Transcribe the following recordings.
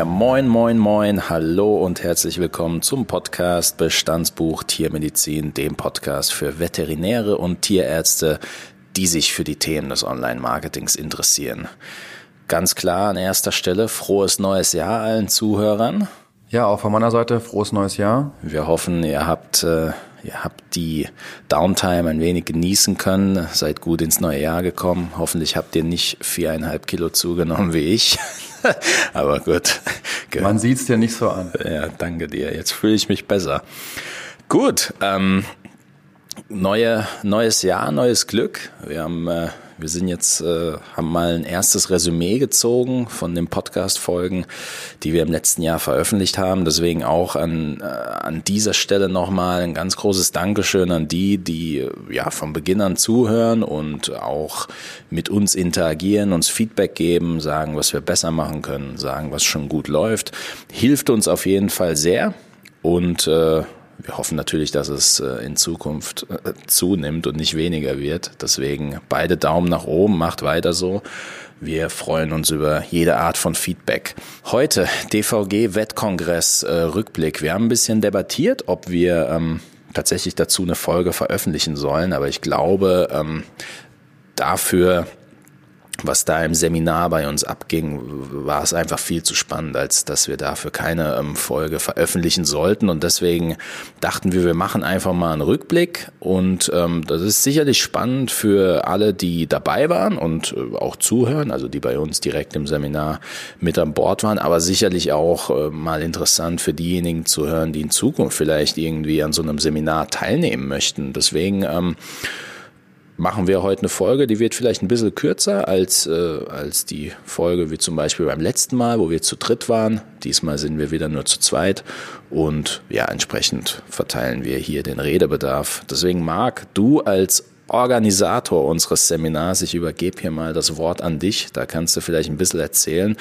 Ja, moin, moin, moin, hallo und herzlich willkommen zum Podcast Bestandsbuch Tiermedizin, dem Podcast für Veterinäre und Tierärzte, die sich für die Themen des Online-Marketings interessieren. Ganz klar an erster Stelle frohes neues Jahr allen Zuhörern. Ja, auch von meiner Seite frohes neues Jahr. Wir hoffen, ihr habt äh, Ihr habt die Downtime ein wenig genießen können, seid gut ins neue Jahr gekommen. Hoffentlich habt ihr nicht viereinhalb Kilo zugenommen wie ich. Aber gut. Man sieht's dir nicht so an. Ja, danke dir. Jetzt fühle ich mich besser. Gut, ähm, neue, neues Jahr, neues Glück. Wir haben äh, wir sind jetzt, äh, haben mal ein erstes Resümee gezogen von den Podcast-Folgen, die wir im letzten Jahr veröffentlicht haben. Deswegen auch an, äh, an dieser Stelle nochmal ein ganz großes Dankeschön an die, die ja von Beginn an zuhören und auch mit uns interagieren, uns Feedback geben, sagen, was wir besser machen können, sagen, was schon gut läuft. Hilft uns auf jeden Fall sehr. Und äh, wir hoffen natürlich, dass es äh, in Zukunft äh, zunimmt und nicht weniger wird. Deswegen beide Daumen nach oben, macht weiter so. Wir freuen uns über jede Art von Feedback. Heute DVG Wettkongress äh, Rückblick. Wir haben ein bisschen debattiert, ob wir ähm, tatsächlich dazu eine Folge veröffentlichen sollen, aber ich glaube, ähm, dafür was da im Seminar bei uns abging, war es einfach viel zu spannend, als dass wir dafür keine ähm, Folge veröffentlichen sollten. Und deswegen dachten wir, wir machen einfach mal einen Rückblick. Und ähm, das ist sicherlich spannend für alle, die dabei waren und äh, auch zuhören, also die bei uns direkt im Seminar mit an Bord waren, aber sicherlich auch äh, mal interessant für diejenigen zu hören, die in Zukunft vielleicht irgendwie an so einem Seminar teilnehmen möchten. Deswegen ähm, machen wir heute eine Folge, die wird vielleicht ein bisschen kürzer als, äh, als die Folge wie zum Beispiel beim letzten Mal, wo wir zu dritt waren. Diesmal sind wir wieder nur zu zweit und ja, entsprechend verteilen wir hier den Redebedarf. Deswegen Marc, du als Organisator unseres Seminars, ich übergebe hier mal das Wort an dich. Da kannst du vielleicht ein bisschen erzählen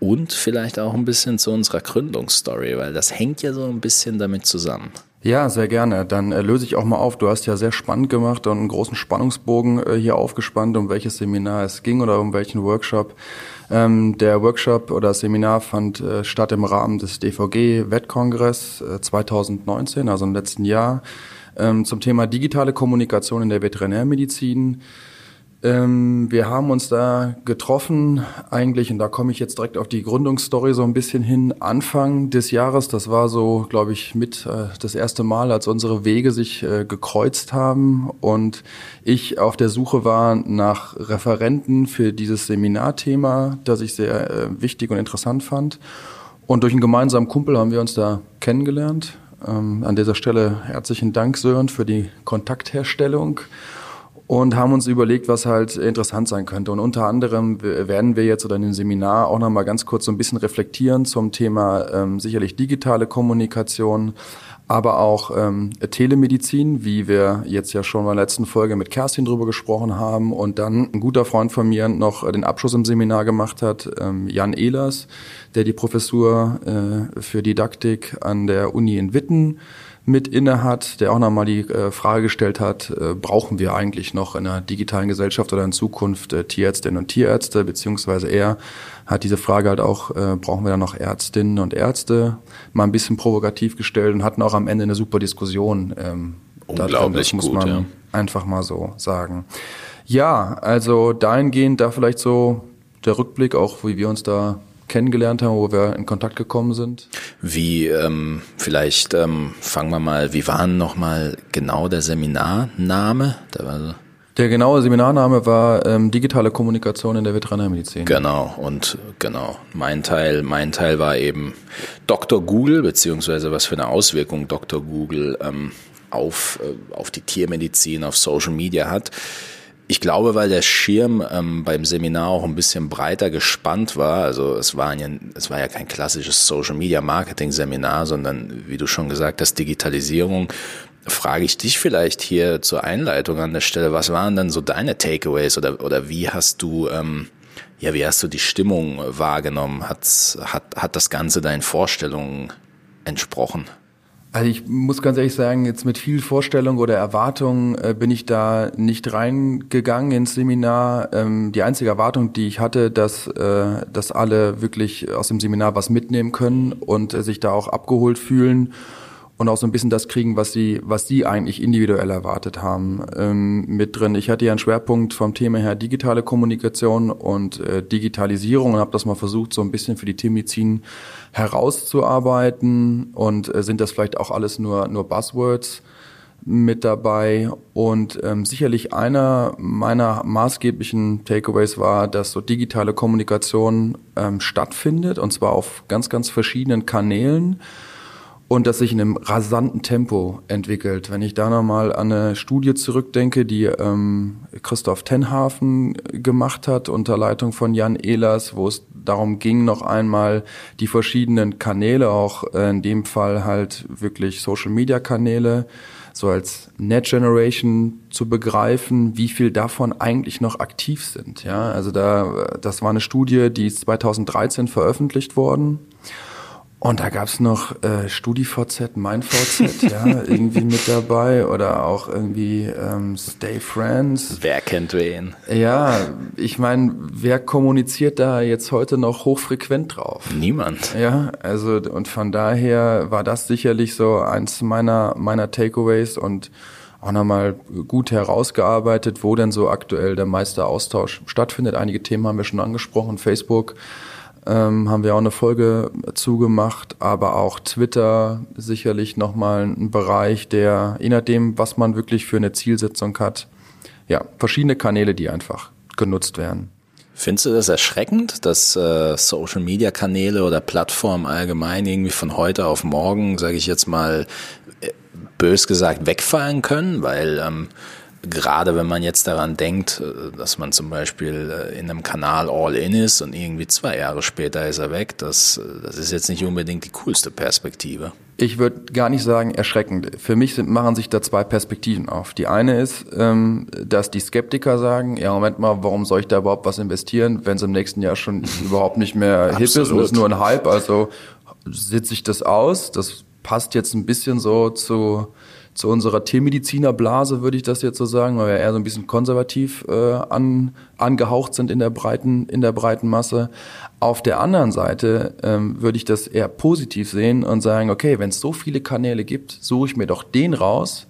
und vielleicht auch ein bisschen zu unserer Gründungsstory, weil das hängt ja so ein bisschen damit zusammen. Ja, sehr gerne. Dann äh, löse ich auch mal auf. Du hast ja sehr spannend gemacht und einen großen Spannungsbogen äh, hier aufgespannt, um welches Seminar es ging oder um welchen Workshop. Ähm, der Workshop oder Seminar fand äh, statt im Rahmen des DVG-Wettkongress äh, 2019, also im letzten Jahr, ähm, zum Thema digitale Kommunikation in der Veterinärmedizin. Ähm, wir haben uns da getroffen, eigentlich, und da komme ich jetzt direkt auf die Gründungsstory so ein bisschen hin, Anfang des Jahres, das war so, glaube ich, mit äh, das erste Mal, als unsere Wege sich äh, gekreuzt haben und ich auf der Suche war nach Referenten für dieses Seminarthema, das ich sehr äh, wichtig und interessant fand. Und durch einen gemeinsamen Kumpel haben wir uns da kennengelernt. Ähm, an dieser Stelle herzlichen Dank, Sören, für die Kontaktherstellung und haben uns überlegt, was halt interessant sein könnte. Und unter anderem werden wir jetzt oder in dem Seminar auch nochmal ganz kurz so ein bisschen reflektieren zum Thema ähm, sicherlich digitale Kommunikation, aber auch ähm, Telemedizin, wie wir jetzt ja schon in der letzten Folge mit Kerstin drüber gesprochen haben und dann ein guter Freund von mir noch den Abschluss im Seminar gemacht hat, ähm, Jan Ehlers, der die Professur äh, für Didaktik an der Uni in Witten mit inne hat, der auch nochmal die äh, Frage gestellt hat, äh, brauchen wir eigentlich noch in einer digitalen Gesellschaft oder in Zukunft äh, Tierärztinnen und Tierärzte, beziehungsweise er hat diese Frage halt auch, äh, brauchen wir da noch Ärztinnen und Ärzte, mal ein bisschen provokativ gestellt und hatten auch am Ende eine super Diskussion. Ähm, Unglaublich das muss gut, man ja. einfach mal so sagen. Ja, also dahingehend da vielleicht so der Rückblick, auch wie wir uns da kennengelernt haben, wo wir in Kontakt gekommen sind? Wie, ähm, vielleicht ähm, fangen wir mal, wie war nochmal genau der Seminarname? Der, war der genaue Seminarname war ähm, digitale Kommunikation in der Veterinärmedizin. Genau, und genau, mein Teil, mein Teil war eben Dr. Google, beziehungsweise was für eine Auswirkung Dr. Google ähm, auf, äh, auf die Tiermedizin, auf Social Media hat. Ich glaube, weil der Schirm ähm, beim Seminar auch ein bisschen breiter gespannt war. Also es war ja, es war ja kein klassisches Social Media Marketing Seminar, sondern wie du schon gesagt hast, Digitalisierung. Frage ich dich vielleicht hier zur Einleitung an der Stelle, was waren denn so deine Takeaways oder, oder wie hast du, ähm, ja, wie hast du die Stimmung wahrgenommen? Hat, hat, hat das Ganze deinen Vorstellungen entsprochen? Also ich muss ganz ehrlich sagen, jetzt mit viel Vorstellung oder Erwartung äh, bin ich da nicht reingegangen ins Seminar. Ähm, die einzige Erwartung, die ich hatte, dass, äh, dass alle wirklich aus dem Seminar was mitnehmen können und äh, sich da auch abgeholt fühlen und auch so ein bisschen das kriegen, was sie, was sie eigentlich individuell erwartet haben, ähm, mit drin. Ich hatte ja einen Schwerpunkt vom Thema her digitale Kommunikation und äh, Digitalisierung und habe das mal versucht, so ein bisschen für die Teammedizin herauszuarbeiten. Und äh, sind das vielleicht auch alles nur, nur Buzzwords mit dabei? Und ähm, sicherlich einer meiner maßgeblichen Takeaways war, dass so digitale Kommunikation ähm, stattfindet und zwar auf ganz, ganz verschiedenen Kanälen und das sich in einem rasanten Tempo entwickelt. Wenn ich da nochmal an eine Studie zurückdenke, die ähm, Christoph Tenhafen gemacht hat unter Leitung von Jan Ehlers, wo es darum ging, noch einmal die verschiedenen Kanäle, auch äh, in dem Fall halt wirklich Social-Media-Kanäle, so als Net Generation zu begreifen, wie viel davon eigentlich noch aktiv sind. Ja, also da, das war eine Studie, die ist 2013 veröffentlicht worden. Und da gab's noch äh, StudiVZ, MeinVZ, ja, irgendwie mit dabei oder auch irgendwie ähm, Stay Friends. Wer kennt wen? Ja, ich meine, wer kommuniziert da jetzt heute noch hochfrequent drauf? Niemand. Ja, also und von daher war das sicherlich so eins meiner meiner Takeaways und auch nochmal gut herausgearbeitet, wo denn so aktuell der meiste Austausch stattfindet. Einige Themen haben wir schon angesprochen, Facebook ähm, haben wir auch eine Folge zugemacht, aber auch Twitter sicherlich nochmal ein Bereich, der, je nachdem, was man wirklich für eine Zielsetzung hat, ja, verschiedene Kanäle, die einfach genutzt werden. Findest du das erschreckend, dass äh, Social-Media-Kanäle oder Plattformen allgemein irgendwie von heute auf morgen, sage ich jetzt mal, äh, bös gesagt, wegfallen können? Weil ähm, gerade wenn man jetzt daran denkt, äh, dass man zum Beispiel äh, in einem Kanal all in ist und irgendwie zwei Jahre später ist er weg, das, äh, das ist jetzt nicht unbedingt die coolste Perspektive. Ich würde gar nicht sagen erschreckend. Für mich sind, machen sich da zwei Perspektiven auf. Die eine ist, ähm, dass die Skeptiker sagen, ja Moment mal, warum soll ich da überhaupt was investieren, wenn es im nächsten Jahr schon überhaupt nicht mehr hip ist und es ist nur ein Hype. Also sitze ich das aus. Das passt jetzt ein bisschen so zu zu unserer Tiermedizinerblase, würde ich das jetzt so sagen, weil wir eher so ein bisschen konservativ äh, an, angehaucht sind in der breiten, in der breiten Masse. Auf der anderen Seite ähm, würde ich das eher positiv sehen und sagen, okay, wenn es so viele Kanäle gibt, suche ich mir doch den raus,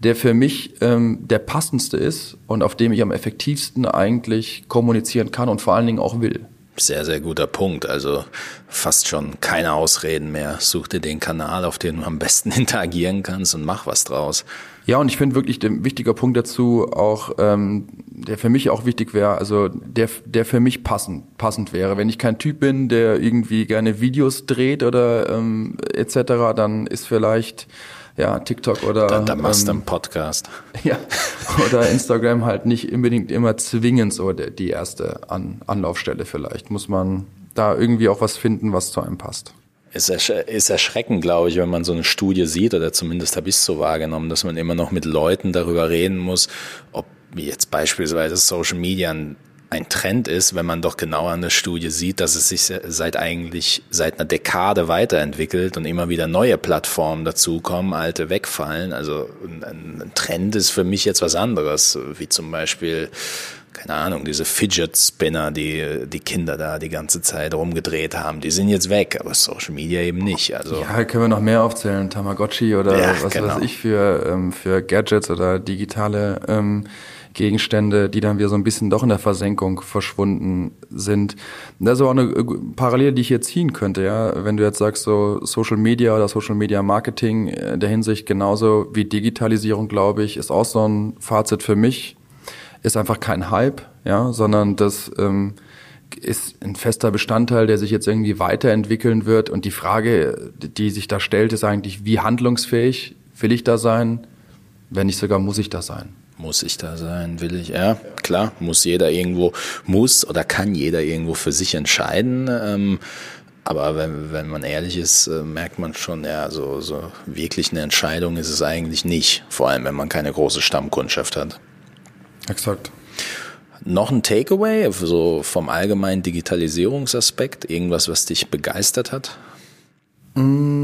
der für mich ähm, der passendste ist und auf dem ich am effektivsten eigentlich kommunizieren kann und vor allen Dingen auch will. Sehr, sehr guter Punkt. Also fast schon keine Ausreden mehr. Such dir den Kanal, auf dem du am besten interagieren kannst und mach was draus. Ja, und ich finde wirklich der wichtiger Punkt dazu auch, ähm, der für mich auch wichtig wäre, also der, der für mich passend, passend wäre. Wenn ich kein Typ bin, der irgendwie gerne Videos dreht oder ähm, etc., dann ist vielleicht ja, TikTok oder. Da, da machst du ähm, einen Podcast. Ja. Oder Instagram halt nicht unbedingt immer zwingend so die erste An Anlaufstelle vielleicht. Muss man da irgendwie auch was finden, was zu einem passt. Ist, ersch ist erschreckend, glaube ich, wenn man so eine Studie sieht, oder zumindest habe ich es so wahrgenommen, dass man immer noch mit Leuten darüber reden muss, ob jetzt beispielsweise Social Media ein ein Trend ist, wenn man doch genau an der Studie sieht, dass es sich seit eigentlich seit einer Dekade weiterentwickelt und immer wieder neue Plattformen dazukommen, alte wegfallen. Also ein, Trend ist für mich jetzt was anderes, wie zum Beispiel keine Ahnung, diese Fidget Spinner, die die Kinder da die ganze Zeit rumgedreht haben, die sind jetzt weg, aber Social Media eben nicht. Also ja, können wir noch mehr aufzählen, Tamagotchi oder ja, was genau. weiß ich für ähm, für Gadgets oder digitale ähm, Gegenstände, die dann wieder so ein bisschen doch in der Versenkung verschwunden sind. Das ist aber auch eine äh, Parallele, die ich hier ziehen könnte, ja. Wenn du jetzt sagst, so Social Media oder Social Media Marketing in der Hinsicht genauso wie Digitalisierung, glaube ich, ist auch so ein Fazit für mich. Ist einfach kein Hype, ja, sondern das ähm, ist ein fester Bestandteil, der sich jetzt irgendwie weiterentwickeln wird. Und die Frage, die sich da stellt, ist eigentlich, wie handlungsfähig will ich da sein? Wenn nicht sogar muss ich da sein? Muss ich da sein? Will ich? Ja, klar, muss jeder irgendwo, muss oder kann jeder irgendwo für sich entscheiden. Ähm, aber wenn, wenn man ehrlich ist, äh, merkt man schon, ja, so, so wirklich eine Entscheidung ist es eigentlich nicht. Vor allem, wenn man keine große Stammkundschaft hat. Exakt. Noch ein Takeaway, so vom allgemeinen Digitalisierungsaspekt, irgendwas, was dich begeistert hat? Mmh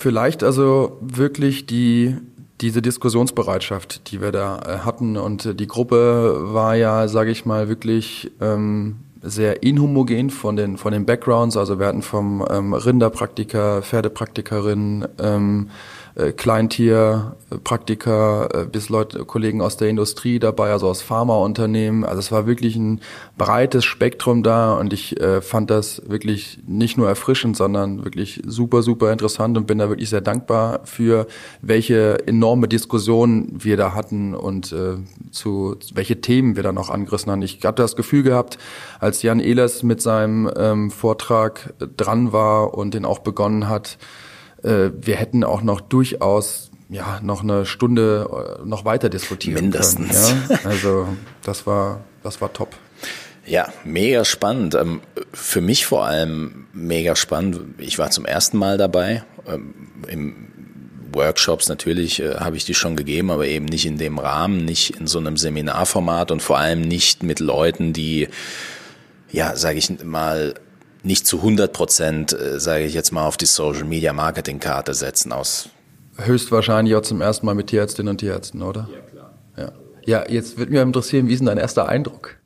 vielleicht also wirklich die diese Diskussionsbereitschaft, die wir da äh, hatten und äh, die Gruppe war ja, sage ich mal, wirklich ähm, sehr inhomogen von den von den Backgrounds. Also wir hatten vom ähm, Rinderpraktiker, Pferdepraktikerin, ähm, äh, Kleintierpraktiker äh, bis Leute, Kollegen aus der Industrie dabei, also aus Pharmaunternehmen. Also es war wirklich ein breites Spektrum da und ich äh, fand das wirklich nicht nur erfrischend, sondern wirklich super, super interessant und bin da wirklich sehr dankbar für, welche enorme Diskussion wir da hatten und äh, zu welche Themen wir da noch angerissen haben. Ich hatte das Gefühl gehabt, als Jan Ehlers mit seinem ähm, Vortrag dran war und den auch begonnen hat, äh, wir hätten auch noch durchaus ja noch eine Stunde äh, noch weiter diskutieren Mindestens. können. Ja? Also das war das war top. Ja, mega spannend. Ähm, für mich vor allem mega spannend. Ich war zum ersten Mal dabei. Ähm, Im Workshops natürlich äh, habe ich die schon gegeben, aber eben nicht in dem Rahmen, nicht in so einem Seminarformat und vor allem nicht mit Leuten, die, ja, sage ich mal, nicht zu 100 Prozent, äh, sage ich jetzt mal, auf die Social Media Marketing Karte setzen aus. Höchstwahrscheinlich auch zum ersten Mal mit Tierärztinnen und Tierärzten, oder? Ja, klar. Ja, ja jetzt würde mich interessieren, wie ist denn dein erster Eindruck?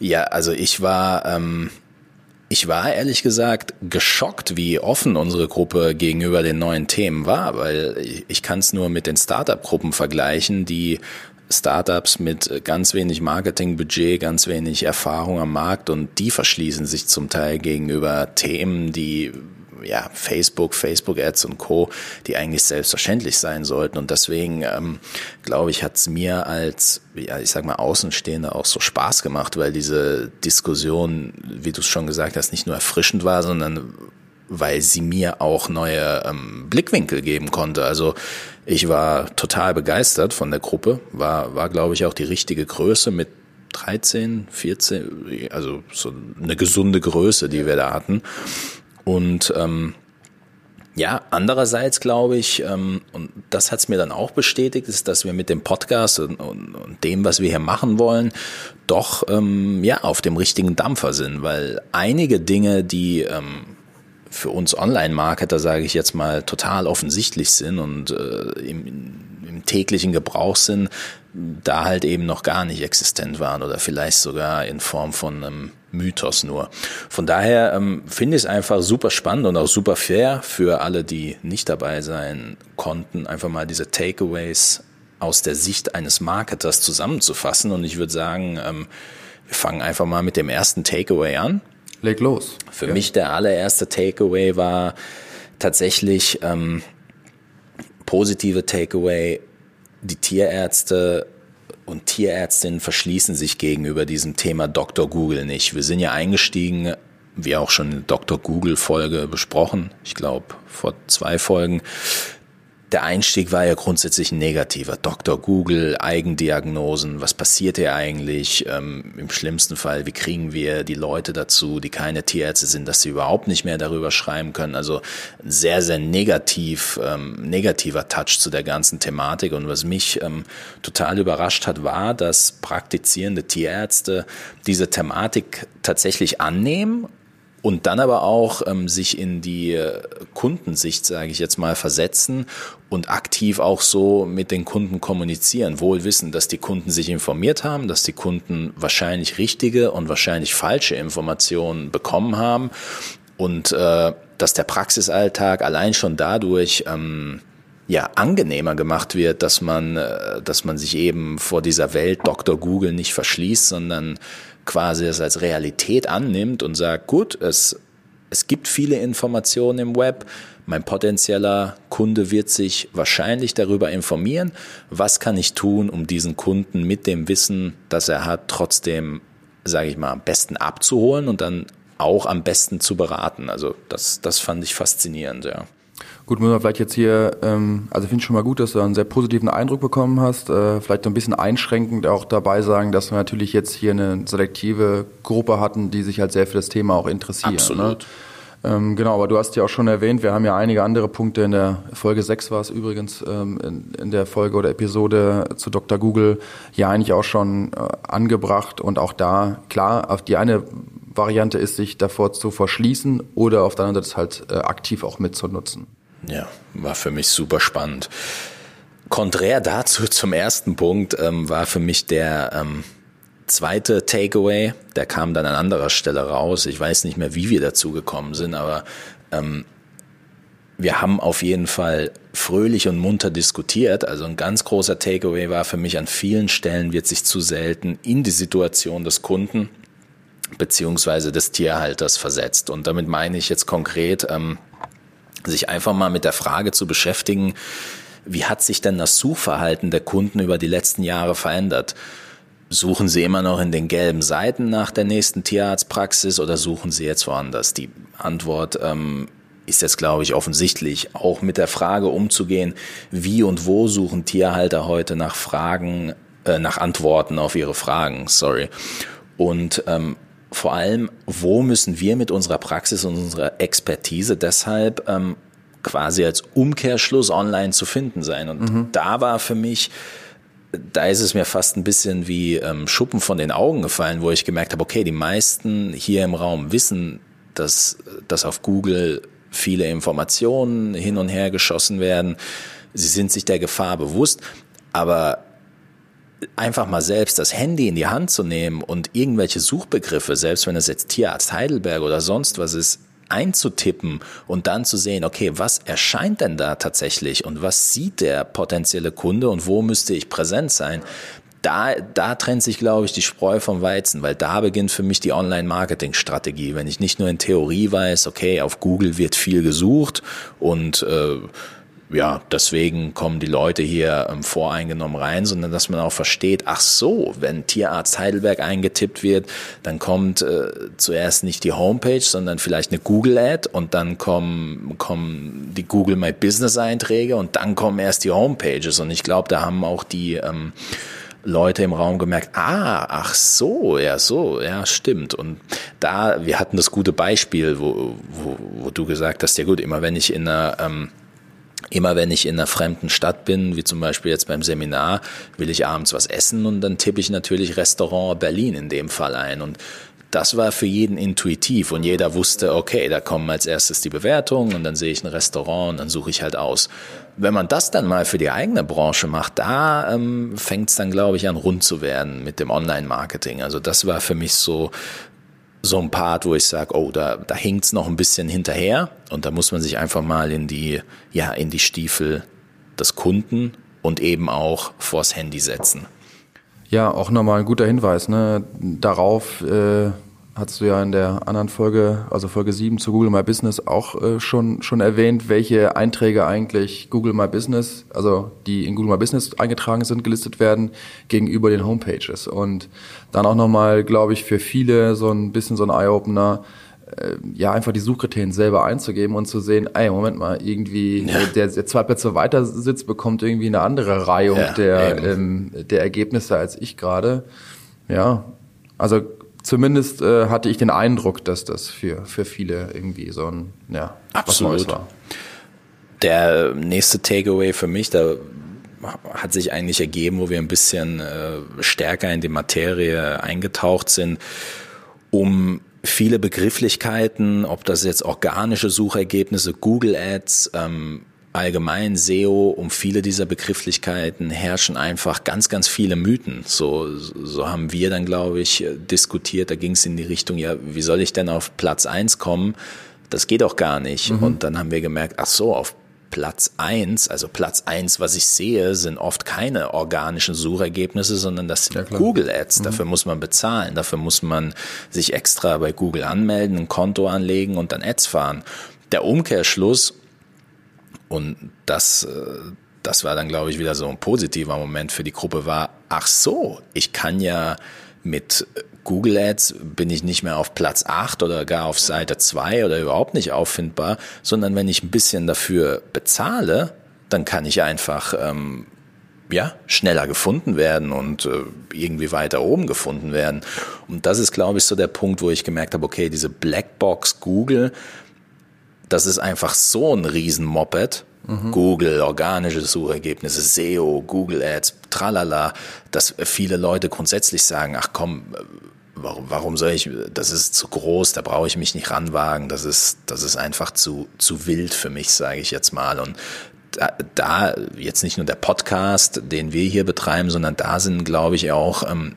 Ja, also ich war, ähm, ich war ehrlich gesagt geschockt, wie offen unsere Gruppe gegenüber den neuen Themen war, weil ich, ich kann es nur mit den Startup-Gruppen vergleichen, die Startups mit ganz wenig Marketingbudget, ganz wenig Erfahrung am Markt und die verschließen sich zum Teil gegenüber Themen, die ja, Facebook, Facebook-Ads und Co., die eigentlich selbstverständlich sein sollten. Und deswegen, ähm, glaube ich, hat es mir als, ja, ich sag mal, Außenstehender auch so Spaß gemacht, weil diese Diskussion, wie du es schon gesagt hast, nicht nur erfrischend war, sondern weil sie mir auch neue ähm, Blickwinkel geben konnte. Also ich war total begeistert von der Gruppe, war, war glaube ich auch die richtige Größe mit 13, 14, also so eine gesunde Größe, die wir da hatten. Und ähm, ja, andererseits glaube ich, ähm, und das hat es mir dann auch bestätigt, ist, dass wir mit dem Podcast und, und, und dem, was wir hier machen wollen, doch ähm, ja auf dem richtigen Dampfer sind, weil einige Dinge, die ähm, für uns Online-Marketer, sage ich jetzt mal, total offensichtlich sind und äh, im, im täglichen Gebrauch sind, da halt eben noch gar nicht existent waren oder vielleicht sogar in Form von einem Mythos nur. Von daher ähm, finde ich es einfach super spannend und auch super fair für alle, die nicht dabei sein konnten, einfach mal diese Takeaways aus der Sicht eines Marketers zusammenzufassen. Und ich würde sagen, ähm, wir fangen einfach mal mit dem ersten Takeaway an. Leg los. Für ja. mich der allererste Takeaway war tatsächlich ähm, positive Takeaway. Die Tierärzte und Tierärztinnen verschließen sich gegenüber diesem Thema Dr. Google nicht. Wir sind ja eingestiegen, wie auch schon in Dr. Google Folge besprochen, ich glaube vor zwei Folgen, der Einstieg war ja grundsätzlich ein negativer. Dr. Google, Eigendiagnosen, was passiert hier eigentlich? Ähm, Im schlimmsten Fall, wie kriegen wir die Leute dazu, die keine Tierärzte sind, dass sie überhaupt nicht mehr darüber schreiben können? Also ein sehr, sehr negativ, ähm, negativer Touch zu der ganzen Thematik. Und was mich ähm, total überrascht hat, war, dass praktizierende Tierärzte diese Thematik tatsächlich annehmen und dann aber auch ähm, sich in die äh, Kundensicht, sage ich jetzt mal, versetzen und aktiv auch so mit den Kunden kommunizieren, wohl wissen, dass die Kunden sich informiert haben, dass die Kunden wahrscheinlich richtige und wahrscheinlich falsche Informationen bekommen haben und äh, dass der Praxisalltag allein schon dadurch ähm, ja angenehmer gemacht wird, dass man, äh, dass man sich eben vor dieser Welt Dr. Google nicht verschließt, sondern quasi es als Realität annimmt und sagt, gut, es, es gibt viele Informationen im Web, mein potenzieller Kunde wird sich wahrscheinlich darüber informieren, was kann ich tun, um diesen Kunden mit dem Wissen, das er hat, trotzdem, sage ich mal, am besten abzuholen und dann auch am besten zu beraten. Also das, das fand ich faszinierend, ja. Gut, muss man vielleicht jetzt hier, ähm, also ich finde schon mal gut, dass du einen sehr positiven Eindruck bekommen hast. Äh, vielleicht ein bisschen einschränkend auch dabei sagen, dass wir natürlich jetzt hier eine selektive Gruppe hatten, die sich halt sehr für das Thema auch interessieren. Ne? Absolut. Ne? Ähm, genau, aber du hast ja auch schon erwähnt, wir haben ja einige andere Punkte in der Folge 6 war es übrigens, ähm, in, in, der Folge oder Episode zu Dr. Google ja eigentlich auch schon äh, angebracht und auch da, klar, auf die eine Variante ist, sich davor zu verschließen oder auf der anderen Seite halt äh, aktiv auch mitzunutzen. Ja, war für mich super spannend. Konträr dazu zum ersten Punkt ähm, war für mich der ähm, zweite Takeaway, der kam dann an anderer Stelle raus. Ich weiß nicht mehr, wie wir dazu gekommen sind, aber ähm, wir haben auf jeden Fall fröhlich und munter diskutiert. Also ein ganz großer Takeaway war für mich, an vielen Stellen wird sich zu selten in die Situation des Kunden beziehungsweise des Tierhalters versetzt. Und damit meine ich jetzt konkret, ähm, sich einfach mal mit der Frage zu beschäftigen, wie hat sich denn das Suchverhalten der Kunden über die letzten Jahre verändert? Suchen Sie immer noch in den gelben Seiten nach der nächsten Tierarztpraxis oder suchen Sie jetzt woanders? Die Antwort ähm, ist jetzt, glaube ich, offensichtlich, auch mit der Frage umzugehen, wie und wo suchen Tierhalter heute nach Fragen, äh, nach Antworten auf ihre Fragen, sorry. Und ähm, vor allem, wo müssen wir mit unserer Praxis und unserer Expertise deshalb ähm, quasi als Umkehrschluss online zu finden sein? Und mhm. da war für mich, da ist es mir fast ein bisschen wie ähm, Schuppen von den Augen gefallen, wo ich gemerkt habe, okay, die meisten hier im Raum wissen, dass, dass auf Google viele Informationen hin und her geschossen werden. Sie sind sich der Gefahr bewusst, aber einfach mal selbst das Handy in die Hand zu nehmen und irgendwelche Suchbegriffe, selbst wenn es jetzt Tierarzt Heidelberg oder sonst was ist, einzutippen und dann zu sehen, okay, was erscheint denn da tatsächlich und was sieht der potenzielle Kunde und wo müsste ich präsent sein? Da, da trennt sich, glaube ich, die Spreu vom Weizen, weil da beginnt für mich die Online-Marketing-Strategie. Wenn ich nicht nur in Theorie weiß, okay, auf Google wird viel gesucht und äh, ja, deswegen kommen die Leute hier ähm, voreingenommen rein, sondern dass man auch versteht, ach so, wenn Tierarzt Heidelberg eingetippt wird, dann kommt äh, zuerst nicht die Homepage, sondern vielleicht eine Google-Ad und dann kommen, kommen die Google My Business-Einträge und dann kommen erst die Homepages. Und ich glaube, da haben auch die ähm, Leute im Raum gemerkt, ah, ach so, ja, so, ja, stimmt. Und da, wir hatten das gute Beispiel, wo, wo, wo du gesagt hast, ja gut, immer wenn ich in einer ähm, Immer wenn ich in einer fremden Stadt bin, wie zum Beispiel jetzt beim Seminar, will ich abends was essen und dann tippe ich natürlich Restaurant Berlin in dem Fall ein. Und das war für jeden intuitiv und jeder wusste, okay, da kommen als erstes die Bewertungen und dann sehe ich ein Restaurant und dann suche ich halt aus. Wenn man das dann mal für die eigene Branche macht, da ähm, fängt es dann, glaube ich, an rund zu werden mit dem Online-Marketing. Also das war für mich so so ein Part, wo ich sage, oh, da, da hinkt's noch ein bisschen hinterher und da muss man sich einfach mal in die, ja, in die Stiefel des Kunden und eben auch vors Handy setzen. Ja, auch nochmal ein guter Hinweis, ne? Darauf äh, hast du ja in der anderen Folge, also Folge 7 zu Google My Business auch äh, schon, schon erwähnt, welche Einträge eigentlich Google My Business, also die in Google My Business eingetragen sind, gelistet werden, gegenüber den Homepages. Und dann auch nochmal, glaube ich, für viele so ein bisschen so ein Eye-Opener, äh, ja, einfach die Suchkriterien selber einzugeben und zu sehen, ey, Moment mal, irgendwie ja. der, der zwei Plätze weiter sitzt, bekommt irgendwie eine andere Reihung ja, der, ähm, der Ergebnisse als ich gerade. Ja, also zumindest äh, hatte ich den Eindruck, dass das für, für viele irgendwie so ein, ja, Absolut. was Neues war. Der nächste Takeaway für mich, da hat sich eigentlich ergeben, wo wir ein bisschen äh, stärker in die Materie eingetaucht sind, um viele Begrifflichkeiten, ob das jetzt organische Suchergebnisse, Google Ads, ähm, allgemein SEO, um viele dieser Begrifflichkeiten herrschen einfach ganz, ganz viele Mythen. So, so haben wir dann, glaube ich, diskutiert. Da ging es in die Richtung, ja, wie soll ich denn auf Platz eins kommen? Das geht auch gar nicht. Mhm. Und dann haben wir gemerkt, ach so, auf Platz eins, also Platz eins, was ich sehe, sind oft keine organischen Suchergebnisse, sondern das sind ja, Google Ads. Mhm. Dafür muss man bezahlen. Dafür muss man sich extra bei Google anmelden, ein Konto anlegen und dann Ads fahren. Der Umkehrschluss, und das, äh, das war dann, glaube ich, wieder so ein positiver Moment für die Gruppe war, ach so, ich kann ja mit Google Ads bin ich nicht mehr auf Platz 8 oder gar auf Seite 2 oder überhaupt nicht auffindbar, sondern wenn ich ein bisschen dafür bezahle, dann kann ich einfach ähm, ja, schneller gefunden werden und äh, irgendwie weiter oben gefunden werden. Und das ist, glaube ich, so der Punkt, wo ich gemerkt habe, okay, diese Blackbox Google, das ist einfach so ein Riesen-Moped. Google, organische Suchergebnisse, SEO, Google Ads, tralala, dass viele Leute grundsätzlich sagen, ach komm, warum, warum soll ich, das ist zu groß, da brauche ich mich nicht ranwagen, das ist, das ist einfach zu, zu wild für mich, sage ich jetzt mal. Und da, da jetzt nicht nur der Podcast, den wir hier betreiben, sondern da sind, glaube ich, auch ähm,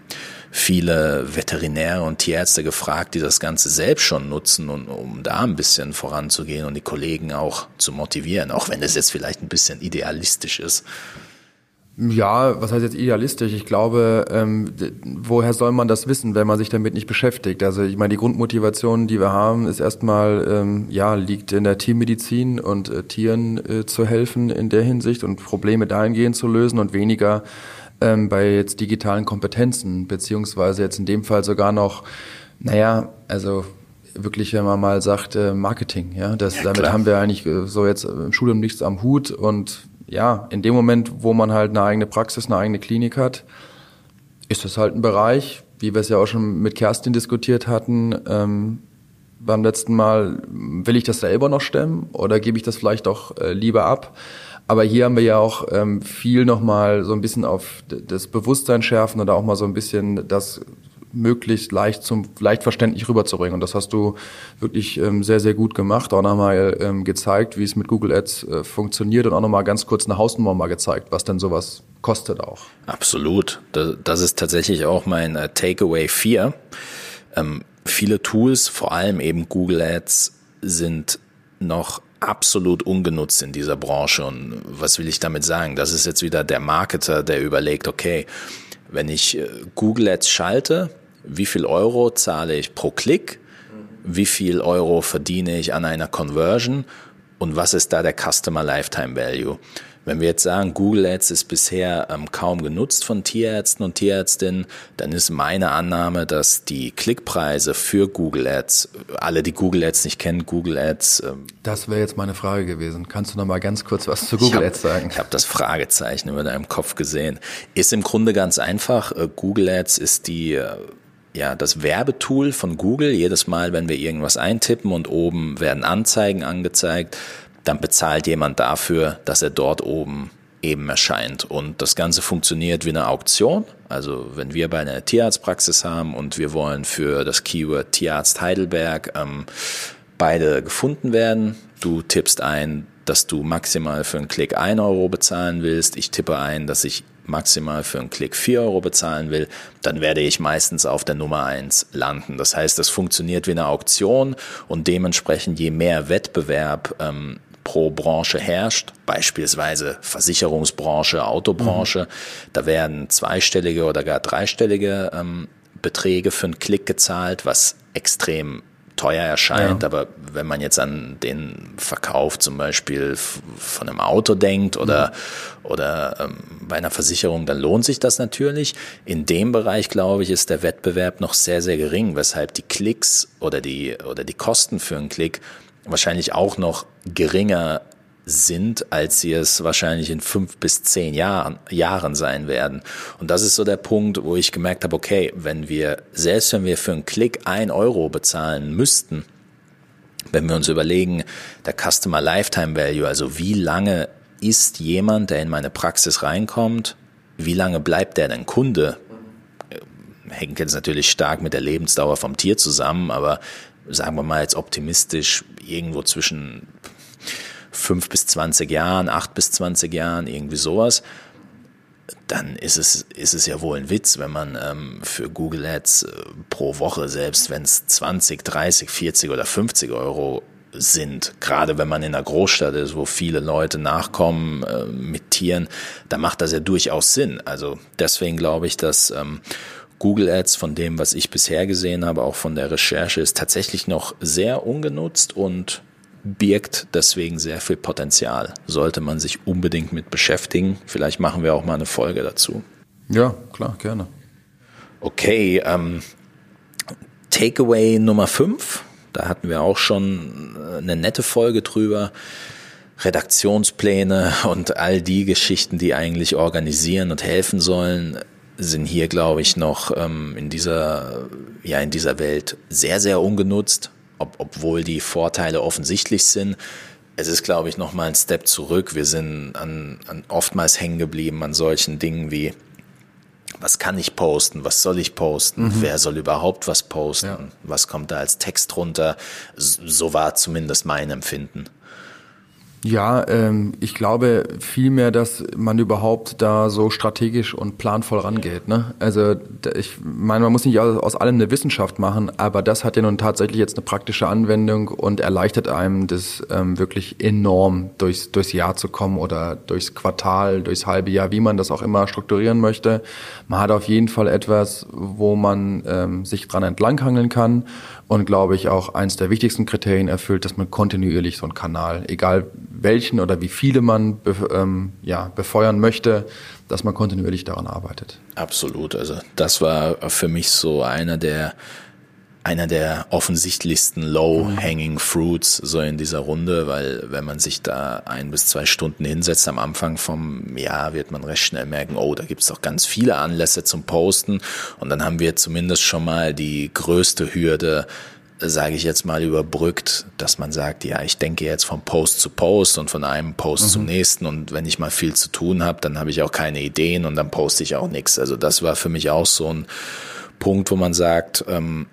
viele Veterinäre und Tierärzte gefragt, die das Ganze selbst schon nutzen, und, um da ein bisschen voranzugehen und die Kollegen auch zu motivieren, auch wenn es jetzt vielleicht ein bisschen idealistisch ist. Ja, was heißt jetzt idealistisch? Ich glaube, ähm, woher soll man das wissen, wenn man sich damit nicht beschäftigt? Also ich meine, die Grundmotivation, die wir haben, ist erstmal, ähm, ja, liegt in der Tiermedizin und äh, Tieren äh, zu helfen in der Hinsicht und Probleme dahingehend zu lösen und weniger ähm, bei jetzt digitalen Kompetenzen, beziehungsweise jetzt in dem Fall sogar noch, naja, also wirklich, wenn man mal sagt, äh, Marketing, ja, das, ja, damit haben wir eigentlich äh, so jetzt im Studium nichts am Hut und ja, in dem Moment, wo man halt eine eigene Praxis, eine eigene Klinik hat, ist das halt ein Bereich, wie wir es ja auch schon mit Kerstin diskutiert hatten, ähm, beim letzten Mal, will ich das selber noch stemmen oder gebe ich das vielleicht auch äh, lieber ab? Aber hier haben wir ja auch ähm, viel nochmal so ein bisschen auf das Bewusstsein schärfen oder auch mal so ein bisschen das möglichst leicht zum leicht verständlich rüberzubringen. Und das hast du wirklich ähm, sehr, sehr gut gemacht. Auch nochmal ähm, gezeigt, wie es mit Google Ads äh, funktioniert und auch nochmal ganz kurz eine Hausnummer mal gezeigt, was denn sowas kostet auch. Absolut. Das, das ist tatsächlich auch mein äh, Takeaway 4. Ähm, viele Tools, vor allem eben Google Ads, sind noch absolut ungenutzt in dieser Branche. Und was will ich damit sagen? Das ist jetzt wieder der Marketer, der überlegt, okay, wenn ich äh, Google Ads schalte, wie viel Euro zahle ich pro Klick, wie viel Euro verdiene ich an einer Conversion und was ist da der Customer Lifetime Value. Wenn wir jetzt sagen, Google Ads ist bisher ähm, kaum genutzt von Tierärzten und Tierärztinnen, dann ist meine Annahme, dass die Klickpreise für Google Ads, alle, die Google Ads nicht kennen, Google Ads. Ähm, das wäre jetzt meine Frage gewesen. Kannst du noch mal ganz kurz was zu Google hab, Ads sagen? Ich habe das Fragezeichen über deinem Kopf gesehen. Ist im Grunde ganz einfach. Äh, Google Ads ist die äh, ja, das Werbetool von Google. Jedes Mal, wenn wir irgendwas eintippen und oben werden Anzeigen angezeigt, dann bezahlt jemand dafür, dass er dort oben eben erscheint. Und das Ganze funktioniert wie eine Auktion. Also wenn wir bei einer Tierarztpraxis haben und wir wollen für das Keyword Tierarzt Heidelberg ähm, beide gefunden werden, du tippst ein, dass du maximal für einen Klick ein Euro bezahlen willst, ich tippe ein, dass ich maximal für einen Klick vier Euro bezahlen will, dann werde ich meistens auf der Nummer eins landen. Das heißt, es funktioniert wie eine Auktion und dementsprechend je mehr Wettbewerb ähm, pro Branche herrscht, beispielsweise Versicherungsbranche, Autobranche, mhm. da werden zweistellige oder gar dreistellige ähm, Beträge für einen Klick gezahlt, was extrem teuer erscheint, ja. aber wenn man jetzt an den Verkauf zum Beispiel von einem Auto denkt oder, mhm. oder ähm, bei einer Versicherung, dann lohnt sich das natürlich. In dem Bereich, glaube ich, ist der Wettbewerb noch sehr, sehr gering, weshalb die Klicks oder die, oder die Kosten für einen Klick wahrscheinlich auch noch geringer sind, als sie es wahrscheinlich in fünf bis zehn Jahren, Jahren sein werden. Und das ist so der Punkt, wo ich gemerkt habe, okay, wenn wir, selbst wenn wir für einen Klick ein Euro bezahlen müssten, wenn wir uns überlegen, der Customer Lifetime Value, also wie lange ist jemand, der in meine Praxis reinkommt, wie lange bleibt der denn Kunde? Hängt jetzt natürlich stark mit der Lebensdauer vom Tier zusammen, aber sagen wir mal jetzt optimistisch, irgendwo zwischen fünf bis zwanzig Jahren, acht bis zwanzig Jahren, irgendwie sowas, dann ist es, ist es ja wohl ein Witz, wenn man ähm, für Google Ads äh, pro Woche, selbst wenn es 20, 30, 40 oder 50 Euro sind, gerade wenn man in einer Großstadt ist, wo viele Leute nachkommen äh, mit Tieren, da macht das ja durchaus Sinn. Also deswegen glaube ich, dass ähm, Google Ads von dem, was ich bisher gesehen habe, auch von der Recherche, ist tatsächlich noch sehr ungenutzt und birgt deswegen sehr viel Potenzial. Sollte man sich unbedingt mit beschäftigen. Vielleicht machen wir auch mal eine Folge dazu. Ja, klar, gerne. Okay, ähm, Takeaway Nummer 5. Da hatten wir auch schon eine nette Folge drüber. Redaktionspläne und all die Geschichten, die eigentlich organisieren und helfen sollen, sind hier, glaube ich, noch ähm, in dieser, ja, in dieser Welt sehr, sehr ungenutzt, ob, obwohl die Vorteile offensichtlich sind. Es ist, glaube ich, noch mal ein Step zurück. Wir sind an, an oftmals hängen geblieben an solchen Dingen wie was kann ich posten, was soll ich posten, mhm. wer soll überhaupt was posten, ja. was kommt da als Text runter. So war zumindest mein Empfinden. Ja, ähm, ich glaube vielmehr, dass man überhaupt da so strategisch und planvoll rangeht. Ne? Also ich meine, man muss nicht aus, aus allem eine Wissenschaft machen, aber das hat ja nun tatsächlich jetzt eine praktische Anwendung und erleichtert einem das ähm, wirklich enorm durchs, durchs Jahr zu kommen oder durchs Quartal, durchs halbe Jahr, wie man das auch immer strukturieren möchte. Man hat auf jeden Fall etwas, wo man ähm, sich dran entlanghangeln kann und glaube ich auch eins der wichtigsten Kriterien erfüllt, dass man kontinuierlich so einen Kanal, egal welchen oder wie viele man be, ähm, ja, befeuern möchte, dass man kontinuierlich daran arbeitet. Absolut. Also das war für mich so einer der einer der offensichtlichsten low-hanging fruits so in dieser Runde, weil wenn man sich da ein bis zwei Stunden hinsetzt am Anfang vom Jahr, wird man recht schnell merken, oh, da gibt's doch ganz viele Anlässe zum Posten und dann haben wir zumindest schon mal die größte Hürde sage ich jetzt mal, überbrückt, dass man sagt, ja, ich denke jetzt von Post zu Post und von einem Post mhm. zum nächsten und wenn ich mal viel zu tun habe, dann habe ich auch keine Ideen und dann poste ich auch nichts. Also das war für mich auch so ein Punkt, wo man sagt, ähm,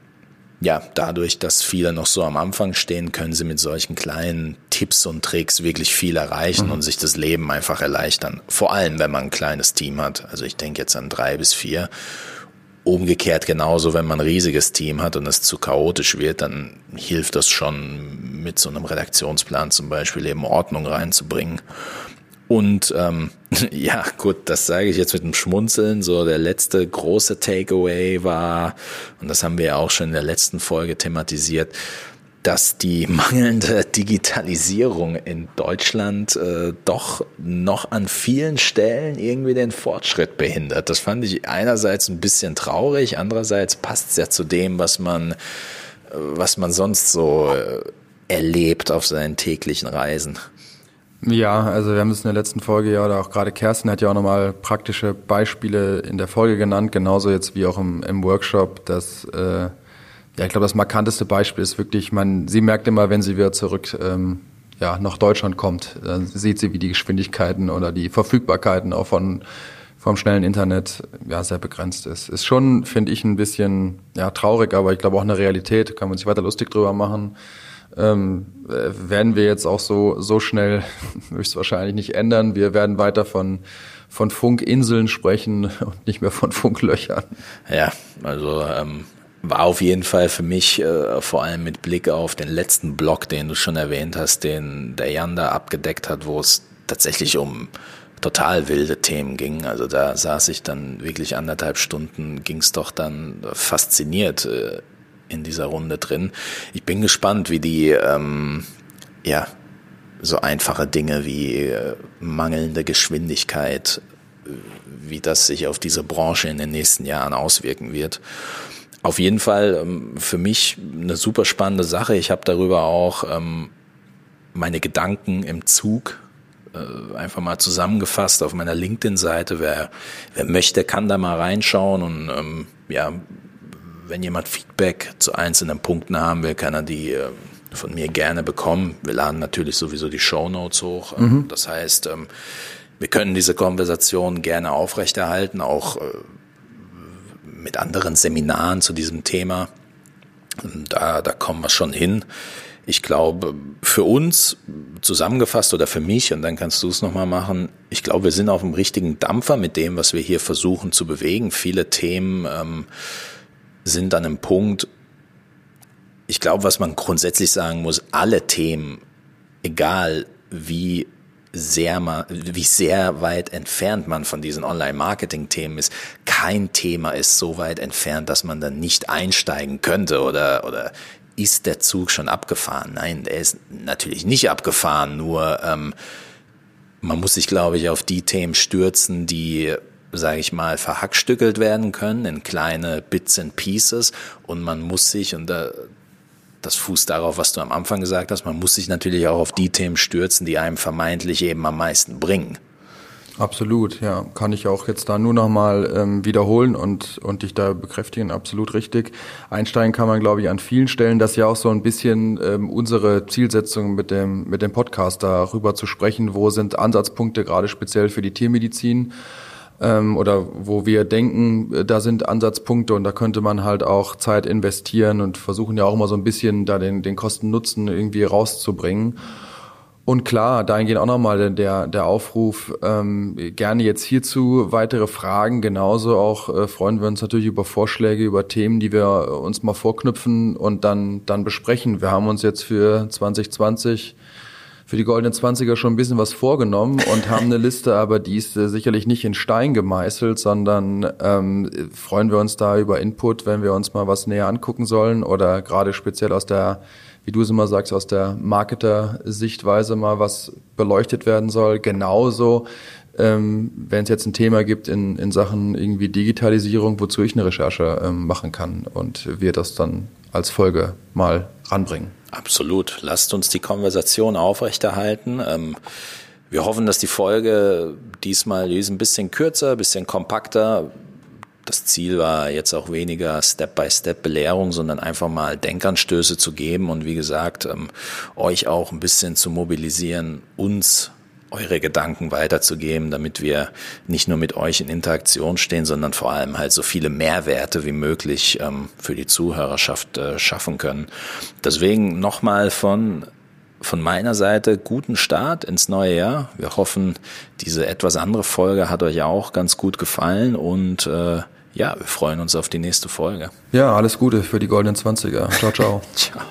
ja, dadurch, dass viele noch so am Anfang stehen, können sie mit solchen kleinen Tipps und Tricks wirklich viel erreichen mhm. und sich das Leben einfach erleichtern. Vor allem, wenn man ein kleines Team hat. Also ich denke jetzt an drei bis vier. Umgekehrt genauso, wenn man ein riesiges Team hat und es zu chaotisch wird, dann hilft das schon mit so einem Redaktionsplan zum Beispiel eben Ordnung reinzubringen. Und ähm, ja, gut, das sage ich jetzt mit einem Schmunzeln. So der letzte große Takeaway war, und das haben wir ja auch schon in der letzten Folge thematisiert, dass die mangelnde Digitalisierung in Deutschland äh, doch noch an vielen Stellen irgendwie den Fortschritt behindert. Das fand ich einerseits ein bisschen traurig, andererseits passt es ja zu dem, was man, was man sonst so äh, erlebt auf seinen täglichen Reisen. Ja, also wir haben es in der letzten Folge ja, oder auch gerade Kerstin hat ja auch nochmal praktische Beispiele in der Folge genannt, genauso jetzt wie auch im, im Workshop, dass äh, ja, ich glaube, das markanteste Beispiel ist wirklich, man, sie merkt immer, wenn sie wieder zurück ähm, ja, nach Deutschland kommt, dann sieht sie, wie die Geschwindigkeiten oder die Verfügbarkeiten auch von vom schnellen Internet ja sehr begrenzt ist. Ist schon, finde ich, ein bisschen ja traurig, aber ich glaube auch eine Realität. Kann man sich weiter lustig drüber machen ähm, werden wir jetzt auch so, so schnell höchstwahrscheinlich nicht ändern. Wir werden weiter von, von Funkinseln sprechen und nicht mehr von Funklöchern. Ja, also ähm, war auf jeden Fall für mich, äh, vor allem mit Blick auf den letzten Block, den du schon erwähnt hast, den der Jan da abgedeckt hat, wo es tatsächlich um total wilde Themen ging. Also da saß ich dann wirklich anderthalb Stunden, ging es doch dann fasziniert äh, in dieser Runde drin. Ich bin gespannt, wie die, ähm, ja, so einfache Dinge wie äh, mangelnde Geschwindigkeit, wie das sich auf diese Branche in den nächsten Jahren auswirken wird. Auf jeden Fall ähm, für mich eine super spannende Sache. Ich habe darüber auch ähm, meine Gedanken im Zug äh, einfach mal zusammengefasst auf meiner LinkedIn-Seite. Wer, wer möchte, kann da mal reinschauen und ähm, ja, wenn jemand Feedback zu einzelnen Punkten haben will, kann er die äh, von mir gerne bekommen. Wir laden natürlich sowieso die Show Notes hoch. Ähm, mhm. Das heißt, ähm, wir können diese Konversation gerne aufrechterhalten, auch äh, mit anderen Seminaren zu diesem Thema. Da, da kommen wir schon hin. Ich glaube, für uns zusammengefasst oder für mich, und dann kannst du es nochmal machen, ich glaube, wir sind auf dem richtigen Dampfer mit dem, was wir hier versuchen zu bewegen. Viele Themen ähm, sind an einem Punkt, ich glaube, was man grundsätzlich sagen muss, alle Themen, egal wie sehr man, wie sehr weit entfernt man von diesen Online-Marketing-Themen ist. Kein Thema ist so weit entfernt, dass man dann nicht einsteigen könnte oder, oder ist der Zug schon abgefahren? Nein, der ist natürlich nicht abgefahren, nur ähm, man muss sich, glaube ich, auf die Themen stürzen, die sage ich mal, verhackstückelt werden können in kleine Bits and Pieces und man muss sich, und da, das fußt darauf, was du am Anfang gesagt hast, man muss sich natürlich auch auf die Themen stürzen, die einem vermeintlich eben am meisten bringen. Absolut, ja. Kann ich auch jetzt da nur nochmal ähm, wiederholen und, und dich da bekräftigen, absolut richtig. Einsteigen kann man, glaube ich, an vielen Stellen. Das ist ja auch so ein bisschen ähm, unsere Zielsetzung mit dem, mit dem Podcast darüber zu sprechen, wo sind Ansatzpunkte gerade speziell für die Tiermedizin ähm, oder wo wir denken, äh, da sind Ansatzpunkte und da könnte man halt auch Zeit investieren und versuchen ja auch immer so ein bisschen da den, den Kosten-Nutzen irgendwie rauszubringen. Und klar, dahingehend auch nochmal der, der Aufruf, ähm, gerne jetzt hierzu weitere Fragen. Genauso auch äh, freuen wir uns natürlich über Vorschläge, über Themen, die wir uns mal vorknüpfen und dann, dann besprechen. Wir haben uns jetzt für 2020 für die goldenen Zwanziger schon ein bisschen was vorgenommen und haben eine Liste, aber die ist äh, sicherlich nicht in Stein gemeißelt, sondern ähm, freuen wir uns da über Input, wenn wir uns mal was näher angucken sollen oder gerade speziell aus der wie du es immer sagst, aus der Marketer-Sichtweise mal was beleuchtet werden soll. Genauso, ähm, wenn es jetzt ein Thema gibt in, in Sachen irgendwie Digitalisierung, wozu ich eine Recherche ähm, machen kann und wir das dann als Folge mal ranbringen. Absolut. Lasst uns die Konversation aufrechterhalten. Ähm wir hoffen, dass die Folge diesmal die ist ein bisschen kürzer, ein bisschen kompakter, das Ziel war jetzt auch weniger Step-by-Step-Belehrung, sondern einfach mal Denkanstöße zu geben und wie gesagt, ähm, euch auch ein bisschen zu mobilisieren, uns eure Gedanken weiterzugeben, damit wir nicht nur mit euch in Interaktion stehen, sondern vor allem halt so viele Mehrwerte wie möglich ähm, für die Zuhörerschaft äh, schaffen können. Deswegen nochmal von von meiner Seite guten Start ins neue Jahr. Wir hoffen, diese etwas andere Folge hat euch auch ganz gut gefallen und äh, ja, wir freuen uns auf die nächste Folge. Ja, alles Gute für die goldenen Zwanziger. Ciao, ciao. ciao.